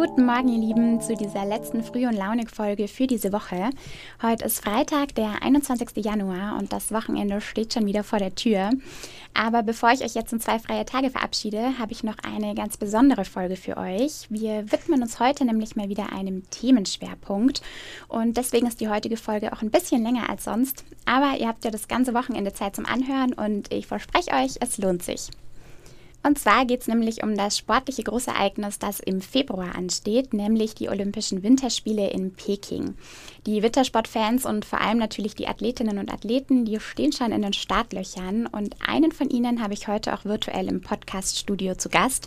Guten Morgen, ihr Lieben, zu dieser letzten Früh- und Launig-Folge für diese Woche. Heute ist Freitag, der 21. Januar und das Wochenende steht schon wieder vor der Tür. Aber bevor ich euch jetzt in zwei freie Tage verabschiede, habe ich noch eine ganz besondere Folge für euch. Wir widmen uns heute nämlich mal wieder einem Themenschwerpunkt und deswegen ist die heutige Folge auch ein bisschen länger als sonst. Aber ihr habt ja das ganze Wochenende Zeit zum Anhören und ich verspreche euch, es lohnt sich. Und zwar geht es nämlich um das sportliche Großereignis, das im Februar ansteht, nämlich die Olympischen Winterspiele in Peking. Die Wintersportfans und vor allem natürlich die Athletinnen und Athleten, die stehen schon in den Startlöchern und einen von ihnen habe ich heute auch virtuell im Podcast-Studio zu Gast.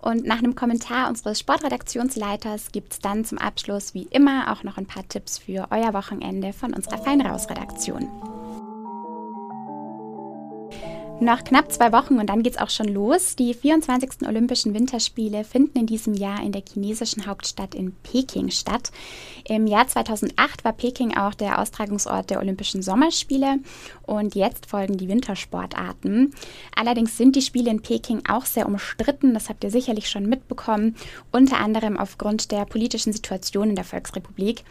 Und nach einem Kommentar unseres Sportredaktionsleiters gibt es dann zum Abschluss wie immer auch noch ein paar Tipps für euer Wochenende von unserer Feinraus-Redaktion. Noch knapp zwei Wochen und dann geht's auch schon los. Die 24. Olympischen Winterspiele finden in diesem Jahr in der chinesischen Hauptstadt in Peking statt. Im Jahr 2008 war Peking auch der Austragungsort der Olympischen Sommerspiele und jetzt folgen die Wintersportarten. Allerdings sind die Spiele in Peking auch sehr umstritten, das habt ihr sicherlich schon mitbekommen, unter anderem aufgrund der politischen Situation in der Volksrepublik.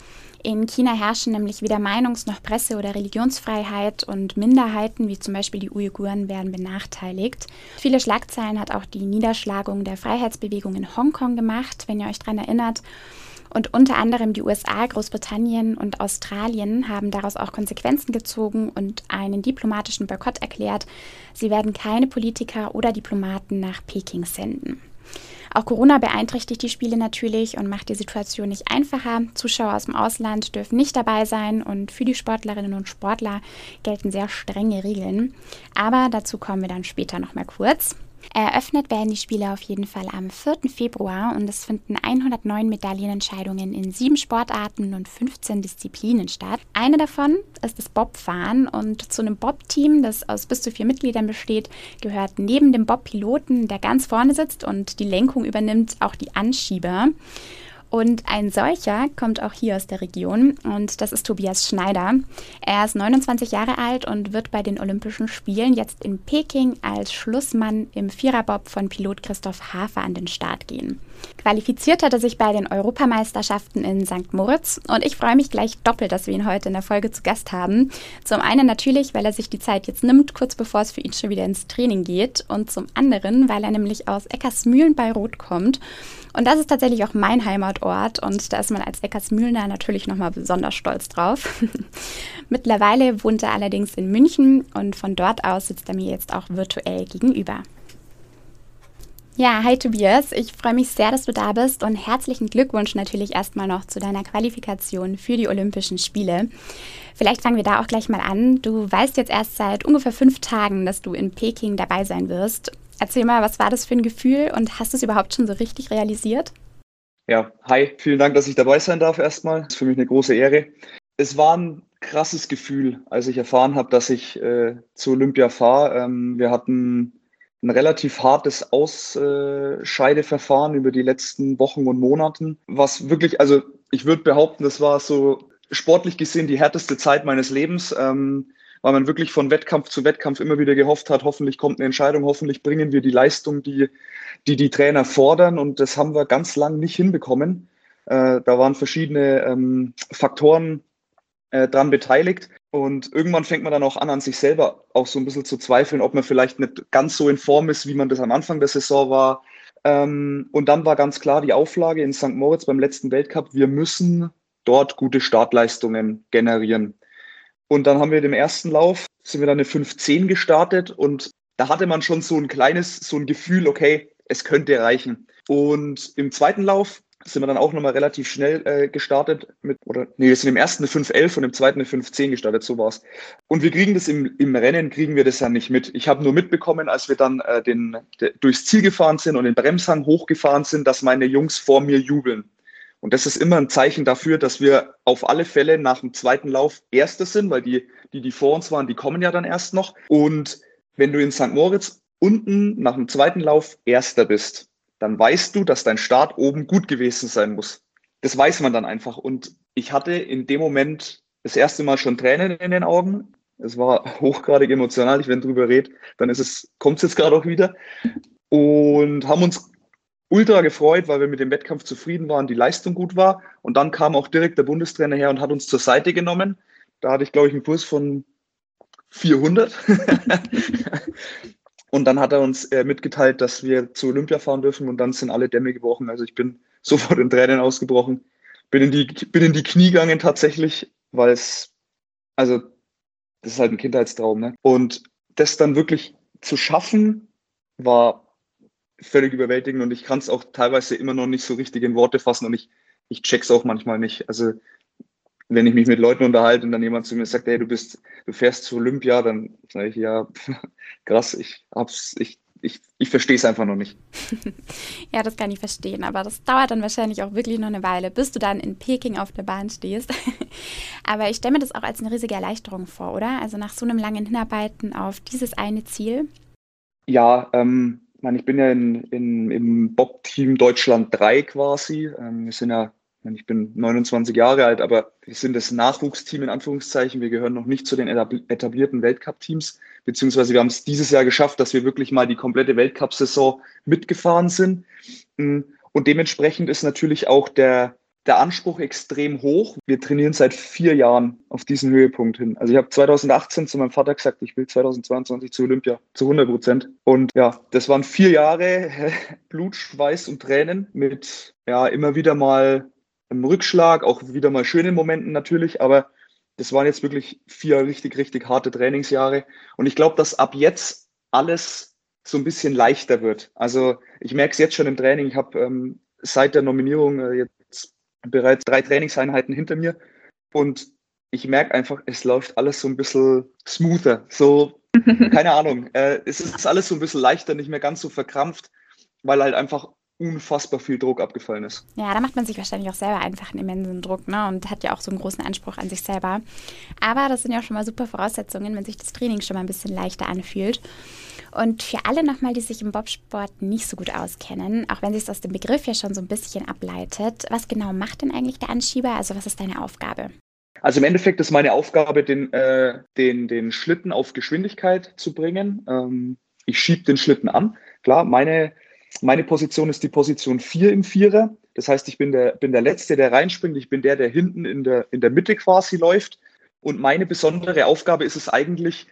In China herrschen nämlich weder Meinungs- noch Presse- oder Religionsfreiheit und Minderheiten, wie zum Beispiel die Uiguren, werden benachteiligt. Viele Schlagzeilen hat auch die Niederschlagung der Freiheitsbewegung in Hongkong gemacht, wenn ihr euch daran erinnert. Und unter anderem die USA, Großbritannien und Australien haben daraus auch Konsequenzen gezogen und einen diplomatischen Boykott erklärt. Sie werden keine Politiker oder Diplomaten nach Peking senden. Auch Corona beeinträchtigt die Spiele natürlich und macht die Situation nicht einfacher. Zuschauer aus dem Ausland dürfen nicht dabei sein und für die Sportlerinnen und Sportler gelten sehr strenge Regeln. Aber dazu kommen wir dann später noch mal kurz. Eröffnet werden die Spiele auf jeden Fall am 4. Februar und es finden 109 Medaillenentscheidungen in sieben Sportarten und 15 Disziplinen statt. Eine davon ist das Bobfahren und zu einem Bob-Team, das aus bis zu vier Mitgliedern besteht, gehört neben dem Bob-Piloten, der ganz vorne sitzt und die Lenkung übernimmt, auch die Anschieber. Und ein solcher kommt auch hier aus der Region und das ist Tobias Schneider. Er ist 29 Jahre alt und wird bei den Olympischen Spielen jetzt in Peking als Schlussmann im Viererbob von Pilot Christoph Hafer an den Start gehen. Qualifiziert hat er sich bei den Europameisterschaften in St. Moritz und ich freue mich gleich doppelt, dass wir ihn heute in der Folge zu Gast haben. Zum einen natürlich, weil er sich die Zeit jetzt nimmt, kurz bevor es für ihn schon wieder ins Training geht und zum anderen, weil er nämlich aus Eckersmühlen bei Rot kommt und das ist tatsächlich auch mein Heimatort und da ist man als Eckersmühlner natürlich nochmal besonders stolz drauf. Mittlerweile wohnt er allerdings in München und von dort aus sitzt er mir jetzt auch virtuell gegenüber. Ja, hi Tobias, ich freue mich sehr, dass du da bist und herzlichen Glückwunsch natürlich erstmal noch zu deiner Qualifikation für die Olympischen Spiele. Vielleicht fangen wir da auch gleich mal an. Du weißt jetzt erst seit ungefähr fünf Tagen, dass du in Peking dabei sein wirst. Erzähl mal, was war das für ein Gefühl und hast du es überhaupt schon so richtig realisiert? Ja, hi, vielen Dank, dass ich dabei sein darf erstmal. Das ist für mich eine große Ehre. Es war ein krasses Gefühl, als ich erfahren habe, dass ich äh, zu Olympia fahre. Ähm, wir hatten ein relativ hartes Ausscheideverfahren über die letzten Wochen und Monaten, was wirklich, also ich würde behaupten, das war so sportlich gesehen die härteste Zeit meines Lebens. Ähm, weil man wirklich von Wettkampf zu Wettkampf immer wieder gehofft hat, hoffentlich kommt eine Entscheidung, hoffentlich bringen wir die Leistung, die die, die Trainer fordern. Und das haben wir ganz lang nicht hinbekommen. Äh, da waren verschiedene ähm, Faktoren äh, dran beteiligt. Und irgendwann fängt man dann auch an, an sich selber auch so ein bisschen zu zweifeln, ob man vielleicht nicht ganz so in Form ist, wie man das am Anfang der Saison war. Ähm, und dann war ganz klar die Auflage in St. Moritz beim letzten Weltcup, wir müssen dort gute Startleistungen generieren. Und dann haben wir dem ersten Lauf, sind wir dann eine 5-10 gestartet und da hatte man schon so ein kleines, so ein Gefühl, okay, es könnte reichen. Und im zweiten Lauf sind wir dann auch nochmal relativ schnell äh, gestartet mit, oder nee, wir sind im ersten eine 5-11 und im zweiten eine 5-10 gestartet, so war's. Und wir kriegen das im, im Rennen, kriegen wir das ja nicht mit. Ich habe nur mitbekommen, als wir dann äh, den, de, durchs Ziel gefahren sind und den Bremshang hochgefahren sind, dass meine Jungs vor mir jubeln. Und das ist immer ein Zeichen dafür, dass wir auf alle Fälle nach dem zweiten Lauf Erste sind, weil die, die, die vor uns waren, die kommen ja dann erst noch. Und wenn du in St. Moritz unten nach dem zweiten Lauf Erster bist, dann weißt du, dass dein Start oben gut gewesen sein muss. Das weiß man dann einfach. Und ich hatte in dem Moment das erste Mal schon Tränen in den Augen. Es war hochgradig emotional. Ich, wenn drüber rede, dann ist es, kommt es jetzt gerade auch wieder. Und haben uns ultra gefreut, weil wir mit dem Wettkampf zufrieden waren, die Leistung gut war. Und dann kam auch direkt der Bundestrainer her und hat uns zur Seite genommen. Da hatte ich, glaube ich, einen Kurs von 400. und dann hat er uns äh, mitgeteilt, dass wir zu Olympia fahren dürfen und dann sind alle Dämme gebrochen. Also ich bin sofort in Tränen ausgebrochen. Bin in die, bin in die Knie gegangen tatsächlich, weil es, also das ist halt ein Kindheitstraum. Ne? Und das dann wirklich zu schaffen, war völlig überwältigend und ich kann es auch teilweise immer noch nicht so richtig in Worte fassen und ich, ich check's auch manchmal nicht. Also wenn ich mich mit Leuten unterhalte und dann jemand zu mir sagt, hey, du bist, du fährst zu Olympia, dann sage ich, ja, krass, ich hab's, ich, ich, ich verstehe es einfach noch nicht. ja, das kann ich verstehen, aber das dauert dann wahrscheinlich auch wirklich noch eine Weile, bis du dann in Peking auf der Bahn stehst. aber ich stelle mir das auch als eine riesige Erleichterung vor, oder? Also nach so einem langen Hinarbeiten auf dieses eine Ziel. Ja, ähm, ich bin ja in, in, im Bob-Team Deutschland 3 quasi. Ähm, wir sind ja, ich bin 29 Jahre alt, aber wir sind das Nachwuchsteam in Anführungszeichen. Wir gehören noch nicht zu den etablierten Weltcup-Teams, beziehungsweise wir haben es dieses Jahr geschafft, dass wir wirklich mal die komplette Weltcup-Saison mitgefahren sind. Mm, und dementsprechend ist natürlich auch der, der Anspruch extrem hoch. Wir trainieren seit vier Jahren auf diesen Höhepunkt hin. Also ich habe 2018 zu meinem Vater gesagt, ich will 2022 zu Olympia, zu 100 Prozent. Und ja, das waren vier Jahre Blut, Schweiß und Tränen mit ja immer wieder mal einem Rückschlag, auch wieder mal schönen Momenten natürlich, aber das waren jetzt wirklich vier richtig, richtig harte Trainingsjahre. Und ich glaube, dass ab jetzt alles so ein bisschen leichter wird. Also ich merke es jetzt schon im Training. Ich habe ähm, seit der Nominierung äh, jetzt bereits drei Trainingseinheiten hinter mir und ich merke einfach, es läuft alles so ein bisschen smoother. So, keine Ahnung. Äh, es ist alles so ein bisschen leichter, nicht mehr ganz so verkrampft, weil halt einfach unfassbar viel Druck abgefallen ist. Ja, da macht man sich wahrscheinlich auch selber einfach einen immensen Druck ne? und hat ja auch so einen großen Anspruch an sich selber. Aber das sind ja auch schon mal super Voraussetzungen, wenn sich das Training schon mal ein bisschen leichter anfühlt. Und für alle nochmal, die sich im Bobsport nicht so gut auskennen, auch wenn sich es aus dem Begriff ja schon so ein bisschen ableitet, was genau macht denn eigentlich der Anschieber? Also was ist deine Aufgabe? Also im Endeffekt ist meine Aufgabe, den, äh, den, den Schlitten auf Geschwindigkeit zu bringen. Ähm, ich schiebe den Schlitten an. Klar, meine meine Position ist die Position 4 im Vierer. Das heißt, ich bin der, bin der Letzte, der reinspringt. Ich bin der, der hinten in der, in der Mitte quasi läuft. Und meine besondere Aufgabe ist es eigentlich,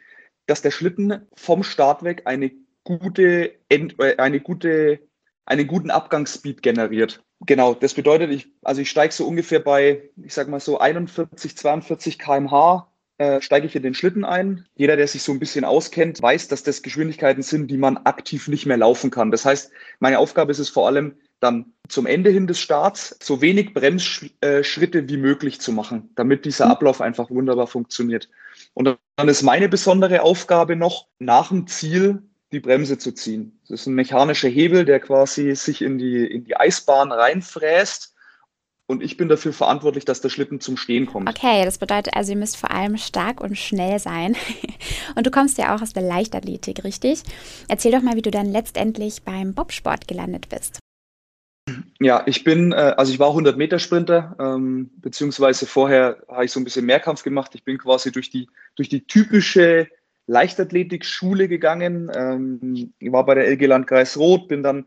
dass der Schlitten vom Start weg eine gute, äh, eine gute, einen guten Abgangsspeed generiert. Genau, das bedeutet, ich, also ich steige so ungefähr bei, ich sag mal so 41, 42 km/h äh, steige ich in den Schlitten ein. Jeder, der sich so ein bisschen auskennt, weiß, dass das Geschwindigkeiten sind, die man aktiv nicht mehr laufen kann. Das heißt, meine Aufgabe ist es vor allem, dann zum Ende hin des Starts so wenig Bremsschritte wie möglich zu machen, damit dieser Ablauf einfach wunderbar funktioniert. Und dann ist meine besondere Aufgabe noch, nach dem Ziel die Bremse zu ziehen. Das ist ein mechanischer Hebel, der quasi sich in die, in die Eisbahn reinfräst und ich bin dafür verantwortlich, dass der Schlitten zum Stehen kommt. Okay, das bedeutet also, ihr müsst vor allem stark und schnell sein. Und du kommst ja auch aus der Leichtathletik, richtig? Erzähl doch mal, wie du dann letztendlich beim Bobsport gelandet bist. Ja, ich bin, äh, also ich war 100 Meter Sprinter, ähm, beziehungsweise vorher habe ich so ein bisschen Mehrkampf gemacht. Ich bin quasi durch die, durch die typische Leichtathletik-Schule gegangen. Ähm, ich war bei der LG Landkreis Rot, bin dann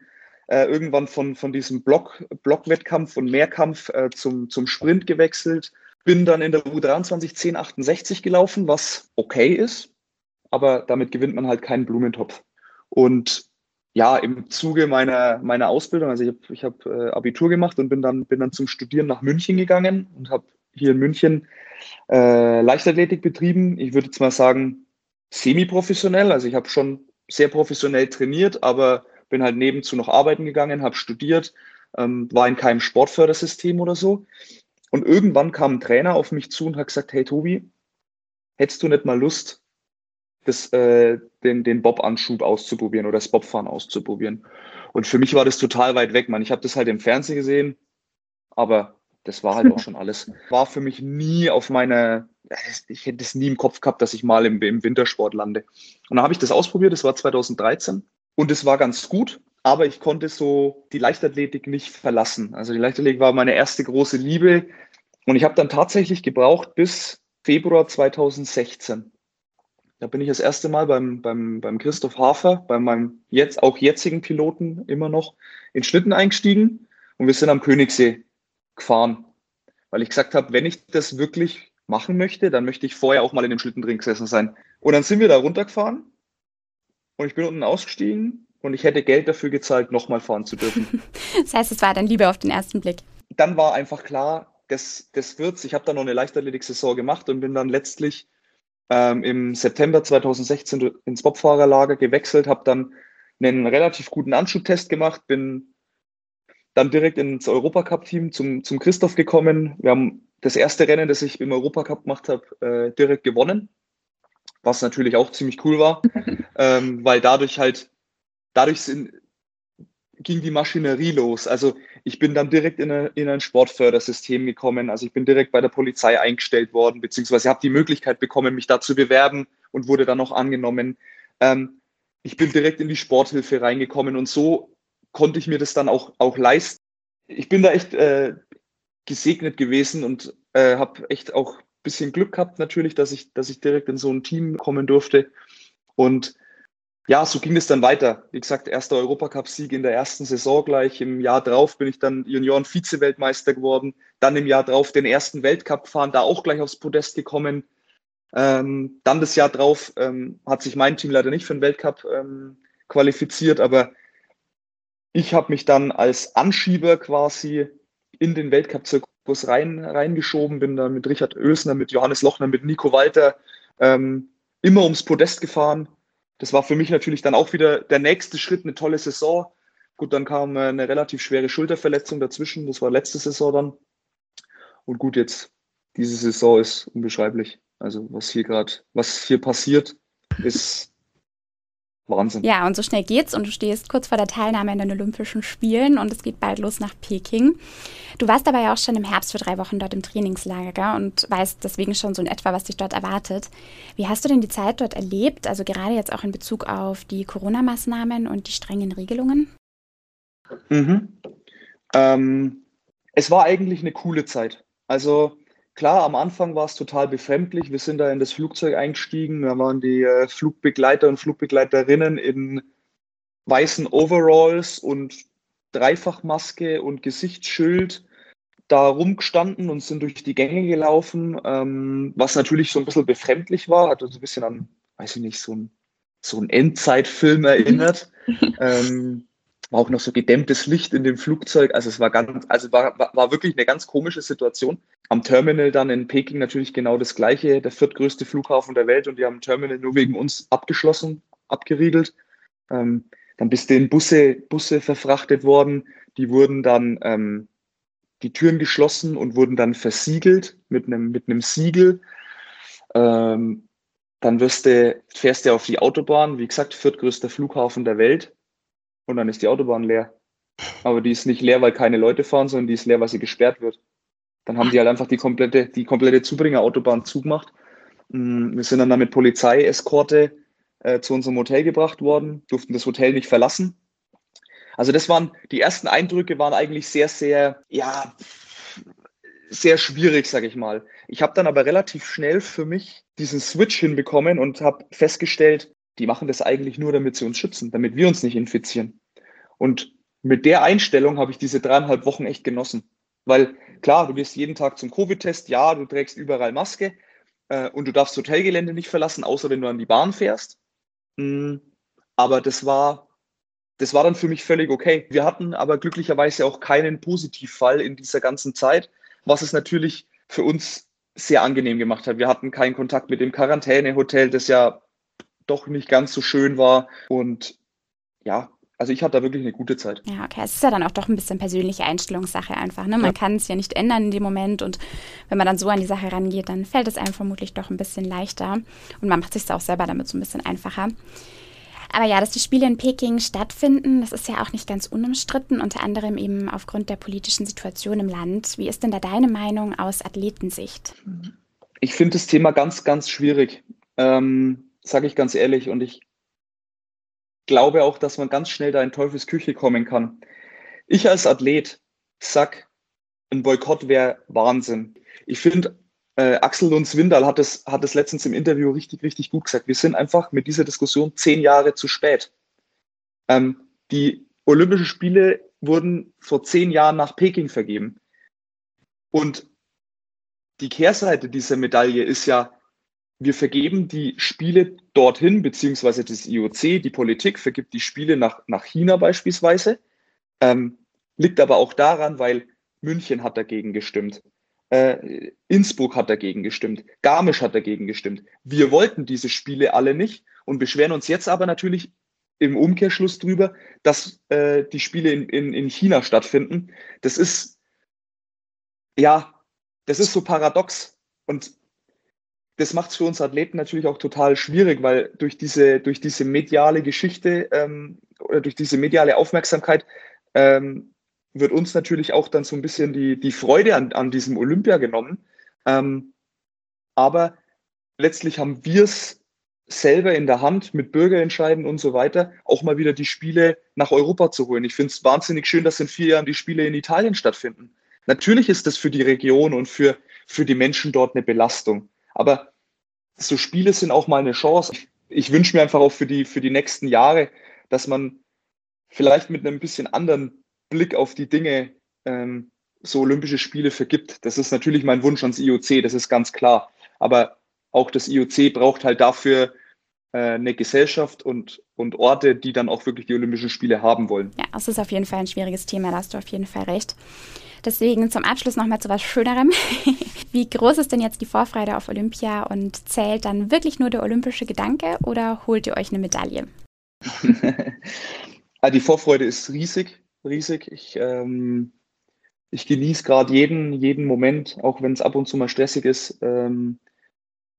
äh, irgendwann von, von diesem Block, Blockwettkampf und Mehrkampf äh, zum, zum Sprint gewechselt. Bin dann in der U23 1068 gelaufen, was okay ist, aber damit gewinnt man halt keinen Blumentopf. Und ja, im Zuge meiner, meiner Ausbildung, also ich habe hab, äh, Abitur gemacht und bin dann, bin dann zum Studieren nach München gegangen und habe hier in München äh, Leichtathletik betrieben. Ich würde jetzt mal sagen, semi-professionell. Also ich habe schon sehr professionell trainiert, aber bin halt nebenzu noch arbeiten gegangen, habe studiert, ähm, war in keinem Sportfördersystem oder so. Und irgendwann kam ein Trainer auf mich zu und hat gesagt, hey Tobi, hättest du nicht mal Lust, das, äh, den, den Bob-Anschub auszuprobieren oder das Bobfahren auszuprobieren? Und für mich war das total weit weg, man. Ich habe das halt im Fernsehen gesehen, aber das war halt auch schon alles. War für mich nie auf meiner, ich hätte es nie im Kopf gehabt, dass ich mal im, im Wintersport lande. Und dann habe ich das ausprobiert, das war 2013 und es war ganz gut, aber ich konnte so die Leichtathletik nicht verlassen. Also die Leichtathletik war meine erste große Liebe. Und ich habe dann tatsächlich gebraucht bis Februar 2016, Da bin ich das erste Mal beim, beim, beim Christoph Hafer, bei meinem jetzt auch jetzigen Piloten immer noch in Schlitten eingestiegen und wir sind am Königssee gefahren, weil ich gesagt habe, wenn ich das wirklich machen möchte, dann möchte ich vorher auch mal in dem Schlitten drin gesessen sein. Und dann sind wir da runtergefahren und ich bin unten ausgestiegen und ich hätte Geld dafür gezahlt, nochmal fahren zu dürfen. das heißt, es war dann lieber auf den ersten Blick. Dann war einfach klar, das, das wird's. Ich habe dann noch eine Leichtathletik-Saison gemacht und bin dann letztlich ähm, im September 2016 ins Bobfahrerlager gewechselt, habe dann einen relativ guten Anschubtest gemacht, bin dann direkt ins Europacup-Team zum, zum Christoph gekommen. Wir haben das erste Rennen, das ich im Europacup gemacht habe, äh, direkt gewonnen, was natürlich auch ziemlich cool war, ähm, weil dadurch halt, dadurch sind, ging die Maschinerie los. Also ich bin dann direkt in, eine, in ein Sportfördersystem gekommen. Also ich bin direkt bei der Polizei eingestellt worden, beziehungsweise habe die Möglichkeit bekommen, mich da zu bewerben und wurde dann noch angenommen. Ähm, ich bin direkt in die Sporthilfe reingekommen und so konnte ich mir das dann auch, auch leisten. Ich bin da echt äh, gesegnet gewesen und äh, habe echt auch ein bisschen Glück gehabt natürlich, dass ich, dass ich direkt in so ein Team kommen durfte. Und ja, so ging es dann weiter. Wie gesagt, erster Europacup-Sieg in der ersten Saison gleich. Im Jahr drauf bin ich dann Junioren-Vize-Weltmeister geworden. Dann im Jahr drauf den ersten Weltcup fahren, da auch gleich aufs Podest gekommen. Ähm, dann das Jahr drauf ähm, hat sich mein Team leider nicht für den Weltcup ähm, qualifiziert, aber ich habe mich dann als Anschieber quasi in den Weltcup-Zirkus rein, reingeschoben, bin dann mit Richard Oesner, mit Johannes Lochner, mit Nico Walter ähm, immer ums Podest gefahren das war für mich natürlich dann auch wieder der nächste Schritt, eine tolle Saison. Gut, dann kam äh, eine relativ schwere Schulterverletzung dazwischen. Das war letzte Saison dann. Und gut, jetzt diese Saison ist unbeschreiblich. Also was hier gerade, was hier passiert, ist Wahnsinn. Ja, und so schnell geht's und du stehst kurz vor der Teilnahme in den Olympischen Spielen und es geht bald los nach Peking. Du warst aber ja auch schon im Herbst für drei Wochen dort im Trainingslager und weißt deswegen schon so in etwa, was dich dort erwartet. Wie hast du denn die Zeit dort erlebt, also gerade jetzt auch in Bezug auf die Corona-Maßnahmen und die strengen Regelungen? Mhm. Ähm, es war eigentlich eine coole Zeit. Also Klar, am Anfang war es total befremdlich. Wir sind da in das Flugzeug eingestiegen. Da waren die äh, Flugbegleiter und Flugbegleiterinnen in weißen Overalls und Dreifachmaske und Gesichtsschild da rumgestanden und sind durch die Gänge gelaufen, ähm, was natürlich so ein bisschen befremdlich war, hat uns ein bisschen an, weiß ich nicht, so ein, so ein Endzeitfilm erinnert. ähm, war auch noch so gedämmtes Licht in dem Flugzeug. Also es war ganz, also war, war wirklich eine ganz komische Situation. Am Terminal dann in Peking natürlich genau das gleiche, der viertgrößte Flughafen der Welt und die haben Terminal nur wegen uns abgeschlossen, abgeriegelt. Ähm, dann bist du in Busse, Busse verfrachtet worden, die wurden dann ähm, die Türen geschlossen und wurden dann versiegelt mit einem, mit einem Siegel. Ähm, dann wirst du, fährst du auf die Autobahn, wie gesagt, viertgrößter Flughafen der Welt und dann ist die Autobahn leer. Aber die ist nicht leer, weil keine Leute fahren, sondern die ist leer, weil sie gesperrt wird. Dann haben die halt einfach die komplette, die komplette Zubringerautobahn zugemacht. Mm, wir sind dann, dann mit Polizeieskorte äh, zu unserem Hotel gebracht worden, durften das Hotel nicht verlassen. Also das waren, die ersten Eindrücke waren eigentlich sehr, sehr, ja, sehr schwierig, sage ich mal. Ich habe dann aber relativ schnell für mich diesen Switch hinbekommen und habe festgestellt, die machen das eigentlich nur, damit sie uns schützen, damit wir uns nicht infizieren. Und mit der Einstellung habe ich diese dreieinhalb Wochen echt genossen. Weil klar, du gehst jeden Tag zum Covid-Test, ja, du trägst überall Maske äh, und du darfst Hotelgelände nicht verlassen, außer wenn du an die Bahn fährst. Mm, aber das war, das war dann für mich völlig okay. Wir hatten aber glücklicherweise auch keinen Positivfall in dieser ganzen Zeit, was es natürlich für uns sehr angenehm gemacht hat. Wir hatten keinen Kontakt mit dem Quarantänehotel, das ja doch nicht ganz so schön war. Und ja, also ich hatte da wirklich eine gute Zeit. Ja, okay. Es ist ja dann auch doch ein bisschen persönliche Einstellungssache einfach. Ne? Man ja. kann es ja nicht ändern in dem Moment und wenn man dann so an die Sache rangeht, dann fällt es einem vermutlich doch ein bisschen leichter und man macht sich auch selber damit so ein bisschen einfacher. Aber ja, dass die Spiele in Peking stattfinden, das ist ja auch nicht ganz unumstritten, unter anderem eben aufgrund der politischen Situation im Land. Wie ist denn da deine Meinung aus Athletensicht? Ich finde das Thema ganz, ganz schwierig. Ähm, sage ich ganz ehrlich. Und ich glaube auch, dass man ganz schnell da in Teufels Küche kommen kann. Ich als Athlet sag, ein Boykott wäre Wahnsinn. Ich finde, äh, Axel Lunds-Windal hat es, hat es letztens im Interview richtig, richtig gut gesagt. Wir sind einfach mit dieser Diskussion zehn Jahre zu spät. Ähm, die Olympischen Spiele wurden vor zehn Jahren nach Peking vergeben. Und die Kehrseite dieser Medaille ist ja, wir vergeben die Spiele dorthin, beziehungsweise das IOC, die Politik vergibt die Spiele nach, nach China beispielsweise. Ähm, liegt aber auch daran, weil München hat dagegen gestimmt. Äh, Innsbruck hat dagegen gestimmt. Garmisch hat dagegen gestimmt. Wir wollten diese Spiele alle nicht und beschweren uns jetzt aber natürlich im Umkehrschluss drüber, dass äh, die Spiele in, in, in China stattfinden. Das ist, ja, das ist so paradox. Und das macht es für uns Athleten natürlich auch total schwierig, weil durch diese, durch diese mediale Geschichte ähm, oder durch diese mediale Aufmerksamkeit ähm, wird uns natürlich auch dann so ein bisschen die, die Freude an, an diesem Olympia genommen. Ähm, aber letztlich haben wir es selber in der Hand mit Bürgerentscheiden und so weiter, auch mal wieder die Spiele nach Europa zu holen. Ich finde es wahnsinnig schön, dass in vier Jahren die Spiele in Italien stattfinden. Natürlich ist das für die Region und für, für die Menschen dort eine Belastung. Aber so Spiele sind auch mal eine Chance. Ich, ich wünsche mir einfach auch für die, für die nächsten Jahre, dass man vielleicht mit einem bisschen anderen Blick auf die Dinge ähm, so Olympische Spiele vergibt. Das ist natürlich mein Wunsch ans IOC, das ist ganz klar. Aber auch das IOC braucht halt dafür äh, eine Gesellschaft und, und Orte, die dann auch wirklich die Olympischen Spiele haben wollen. Ja, das ist auf jeden Fall ein schwieriges Thema, da hast du auf jeden Fall recht. Deswegen zum Abschluss nochmal zu was Schönerem. Wie groß ist denn jetzt die Vorfreude auf Olympia und zählt dann wirklich nur der olympische Gedanke oder holt ihr euch eine Medaille? Ah, die Vorfreude ist riesig, riesig. Ich, ähm, ich genieße gerade jeden, jeden Moment, auch wenn es ab und zu mal stressig ist. Ähm,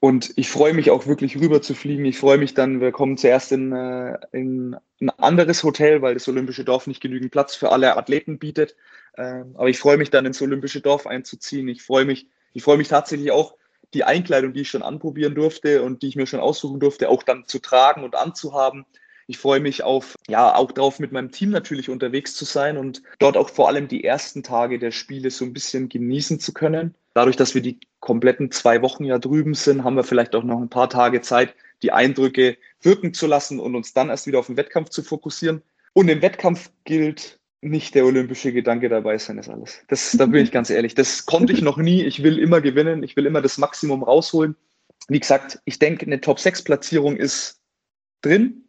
und ich freue mich auch wirklich rüber zu fliegen. Ich freue mich dann, wir kommen zuerst in, äh, in ein anderes Hotel, weil das Olympische Dorf nicht genügend Platz für alle Athleten bietet. Ähm, aber ich freue mich dann ins Olympische Dorf einzuziehen. Ich freue mich, ich freue mich tatsächlich auch, die Einkleidung, die ich schon anprobieren durfte und die ich mir schon aussuchen durfte, auch dann zu tragen und anzuhaben. Ich freue mich auf, ja, auch darauf, mit meinem Team natürlich unterwegs zu sein und dort auch vor allem die ersten Tage der Spiele so ein bisschen genießen zu können. Dadurch, dass wir die kompletten zwei Wochen ja drüben sind, haben wir vielleicht auch noch ein paar Tage Zeit, die Eindrücke wirken zu lassen und uns dann erst wieder auf den Wettkampf zu fokussieren. Und im Wettkampf gilt nicht der olympische Gedanke dabei sein, ist alles. Das, da bin ich ganz ehrlich. Das konnte ich noch nie. Ich will immer gewinnen. Ich will immer das Maximum rausholen. Wie gesagt, ich denke, eine Top-6-Platzierung ist drin.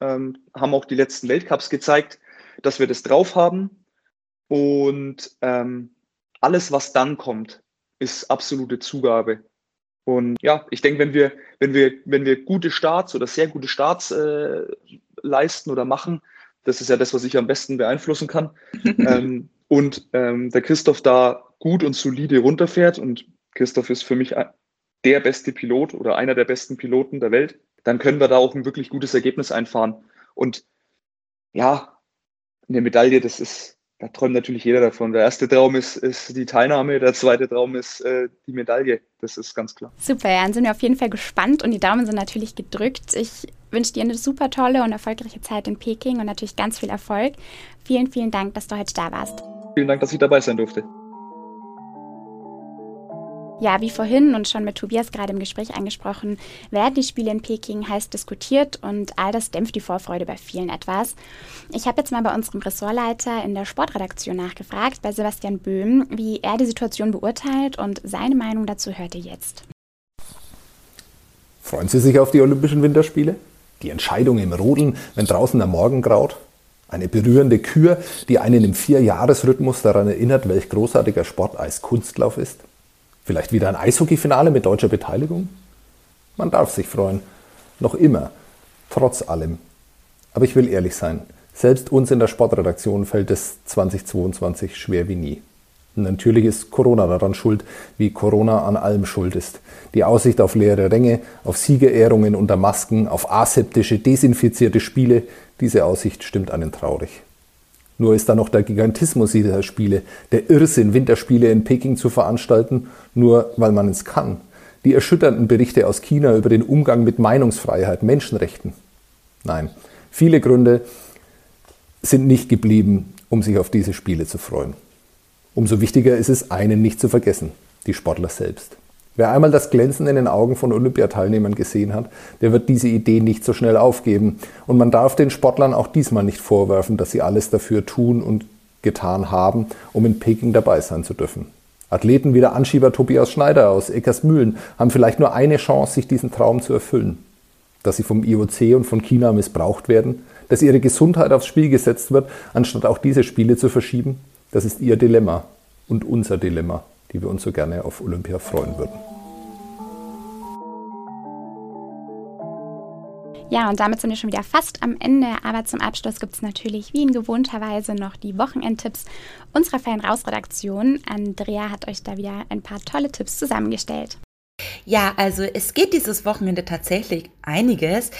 Ähm, haben auch die letzten Weltcups gezeigt, dass wir das drauf haben. Und ähm, alles, was dann kommt, ist absolute Zugabe. Und ja, ich denke, wenn wir, wenn wir, wenn wir gute Starts oder sehr gute Starts äh, leisten oder machen, das ist ja das, was ich am besten beeinflussen kann. ähm, und ähm, der Christoph da gut und solide runterfährt und Christoph ist für mich der beste Pilot oder einer der besten Piloten der Welt, dann können wir da auch ein wirklich gutes Ergebnis einfahren. Und ja, eine Medaille, das ist, da träumt natürlich jeder davon. Der erste Traum ist, ist die Teilnahme, der zweite Traum ist äh, die Medaille. Das ist ganz klar. Super, dann sind wir auf jeden Fall gespannt und die Daumen sind natürlich gedrückt. Ich wünsche dir eine super tolle und erfolgreiche Zeit in Peking und natürlich ganz viel Erfolg. Vielen, vielen Dank, dass du heute da warst. Vielen Dank, dass ich dabei sein durfte. Ja, wie vorhin und schon mit Tobias gerade im Gespräch angesprochen, werden die Spiele in Peking heiß diskutiert und all das dämpft die Vorfreude bei vielen etwas. Ich habe jetzt mal bei unserem Ressortleiter in der Sportredaktion nachgefragt, bei Sebastian Böhm, wie er die Situation beurteilt und seine Meinung dazu hört ihr jetzt. Freuen Sie sich auf die Olympischen Winterspiele? Die Entscheidung im Rodeln, wenn draußen der Morgen graut? Eine berührende Kür, die einen im Vierjahresrhythmus daran erinnert, welch großartiger Sport Eiskunstlauf ist? Vielleicht wieder ein Eishockeyfinale mit deutscher Beteiligung? Man darf sich freuen. Noch immer. Trotz allem. Aber ich will ehrlich sein. Selbst uns in der Sportredaktion fällt es 2022 schwer wie nie. Natürlich ist Corona daran schuld, wie Corona an allem schuld ist. Die Aussicht auf leere Ränge, auf Siegerehrungen unter Masken, auf aseptische, desinfizierte Spiele, diese Aussicht stimmt einen traurig. Nur ist da noch der Gigantismus dieser Spiele, der Irrsinn, Winterspiele in Peking zu veranstalten, nur weil man es kann. Die erschütternden Berichte aus China über den Umgang mit Meinungsfreiheit, Menschenrechten. Nein, viele Gründe sind nicht geblieben, um sich auf diese Spiele zu freuen. Umso wichtiger ist es, einen nicht zu vergessen, die Sportler selbst. Wer einmal das Glänzen in den Augen von Olympiateilnehmern gesehen hat, der wird diese Idee nicht so schnell aufgeben. Und man darf den Sportlern auch diesmal nicht vorwerfen, dass sie alles dafür tun und getan haben, um in Peking dabei sein zu dürfen. Athleten wie der Anschieber Tobias Schneider aus Eckersmühlen haben vielleicht nur eine Chance, sich diesen Traum zu erfüllen. Dass sie vom IOC und von China missbraucht werden, dass ihre Gesundheit aufs Spiel gesetzt wird, anstatt auch diese Spiele zu verschieben, das ist ihr Dilemma und unser Dilemma die wir uns so gerne auf Olympia freuen würden. Ja, und damit sind wir schon wieder fast am Ende. Aber zum Abschluss gibt es natürlich wie in gewohnter Weise noch die Wochenendtipps unserer Fan Raus Redaktion. Andrea hat euch da wieder ein paar tolle Tipps zusammengestellt. Ja, also es geht dieses Wochenende tatsächlich einiges.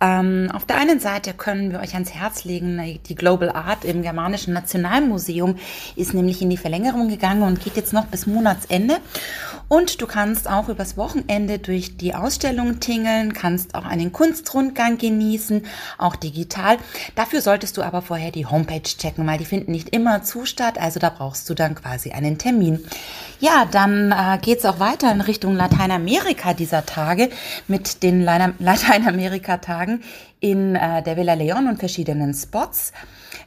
Ähm, auf der einen Seite können wir euch ans Herz legen, die Global Art im Germanischen Nationalmuseum ist nämlich in die Verlängerung gegangen und geht jetzt noch bis Monatsende. Und du kannst auch übers Wochenende durch die Ausstellung tingeln, kannst auch einen Kunstrundgang genießen, auch digital. Dafür solltest du aber vorher die Homepage checken, weil die finden nicht immer zu statt. Also da brauchst du dann quasi einen Termin. Ja, dann äh, geht's auch weiter in Richtung Lateinamerika dieser Tage mit den Lateinamerika-Tagen in äh, der Villa Leon und verschiedenen Spots.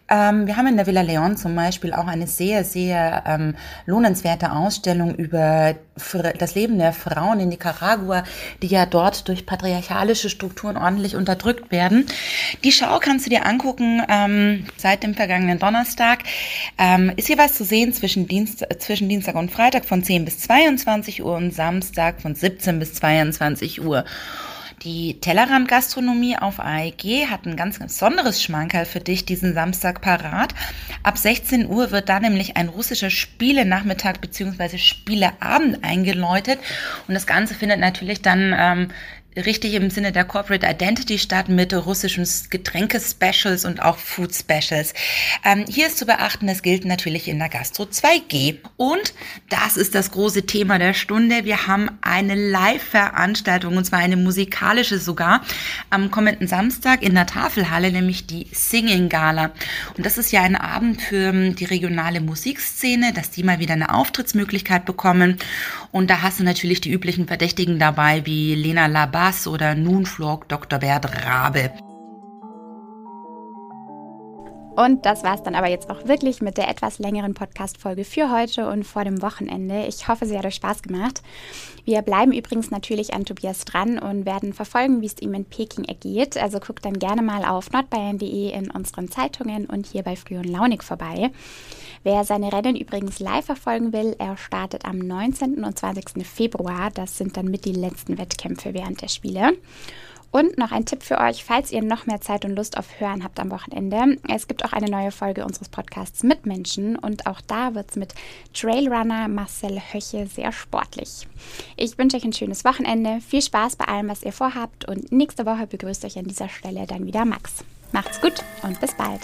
Ähm, wir haben in der Villa Leon zum Beispiel auch eine sehr, sehr ähm, lohnenswerte Ausstellung über das Leben der Frauen in Nicaragua, die ja dort durch patriarchalische Strukturen ordentlich unterdrückt werden. Die Schau kannst du dir angucken ähm, seit dem vergangenen Donnerstag. Ähm, ist jeweils zu sehen zwischen, Dienst, zwischen Dienstag und Freitag von 10 bis 22 Uhr und Samstag von 17 bis 22 Uhr. Die Tellerrand-Gastronomie auf AEG hat ein ganz besonderes Schmankerl für dich diesen Samstag parat. Ab 16 Uhr wird da nämlich ein russischer Spielenachmittag bzw. Spieleabend eingeläutet. Und das Ganze findet natürlich dann ähm, richtig im Sinne der Corporate Identity statt mit russischen Getränke-Specials und auch Food-Specials. Ähm, hier ist zu beachten, das gilt natürlich in der Gastro 2G. Und das ist das große Thema der Stunde. Wir haben eine Live-Veranstaltung, und zwar eine musikalische sogar, am kommenden Samstag in der Tafelhalle, nämlich die Singing Gala. Und das ist ja ein Abend für ähm, die regionale Musikszene, dass die mal wieder eine Auftrittsmöglichkeit bekommen. Und da hast du natürlich die üblichen Verdächtigen dabei, wie Lena Labar, Bass oder nun flog Dr. Bert Rabe. Und das war es dann aber jetzt auch wirklich mit der etwas längeren Podcast-Folge für heute und vor dem Wochenende. Ich hoffe, sie hat euch Spaß gemacht. Wir bleiben übrigens natürlich an Tobias dran und werden verfolgen, wie es ihm in Peking ergeht. Also guckt dann gerne mal auf nordbayern.de in unseren Zeitungen und hier bei Früh und Launig vorbei. Wer seine Rennen übrigens live verfolgen will, er startet am 19. und 20. Februar. Das sind dann mit die letzten Wettkämpfe während der Spiele. Und noch ein Tipp für euch, falls ihr noch mehr Zeit und Lust auf Hören habt am Wochenende. Es gibt auch eine neue Folge unseres Podcasts Mitmenschen und auch da wird es mit Trailrunner Marcel Höche sehr sportlich. Ich wünsche euch ein schönes Wochenende, viel Spaß bei allem, was ihr vorhabt und nächste Woche begrüßt euch an dieser Stelle dann wieder Max. Macht's gut und bis bald.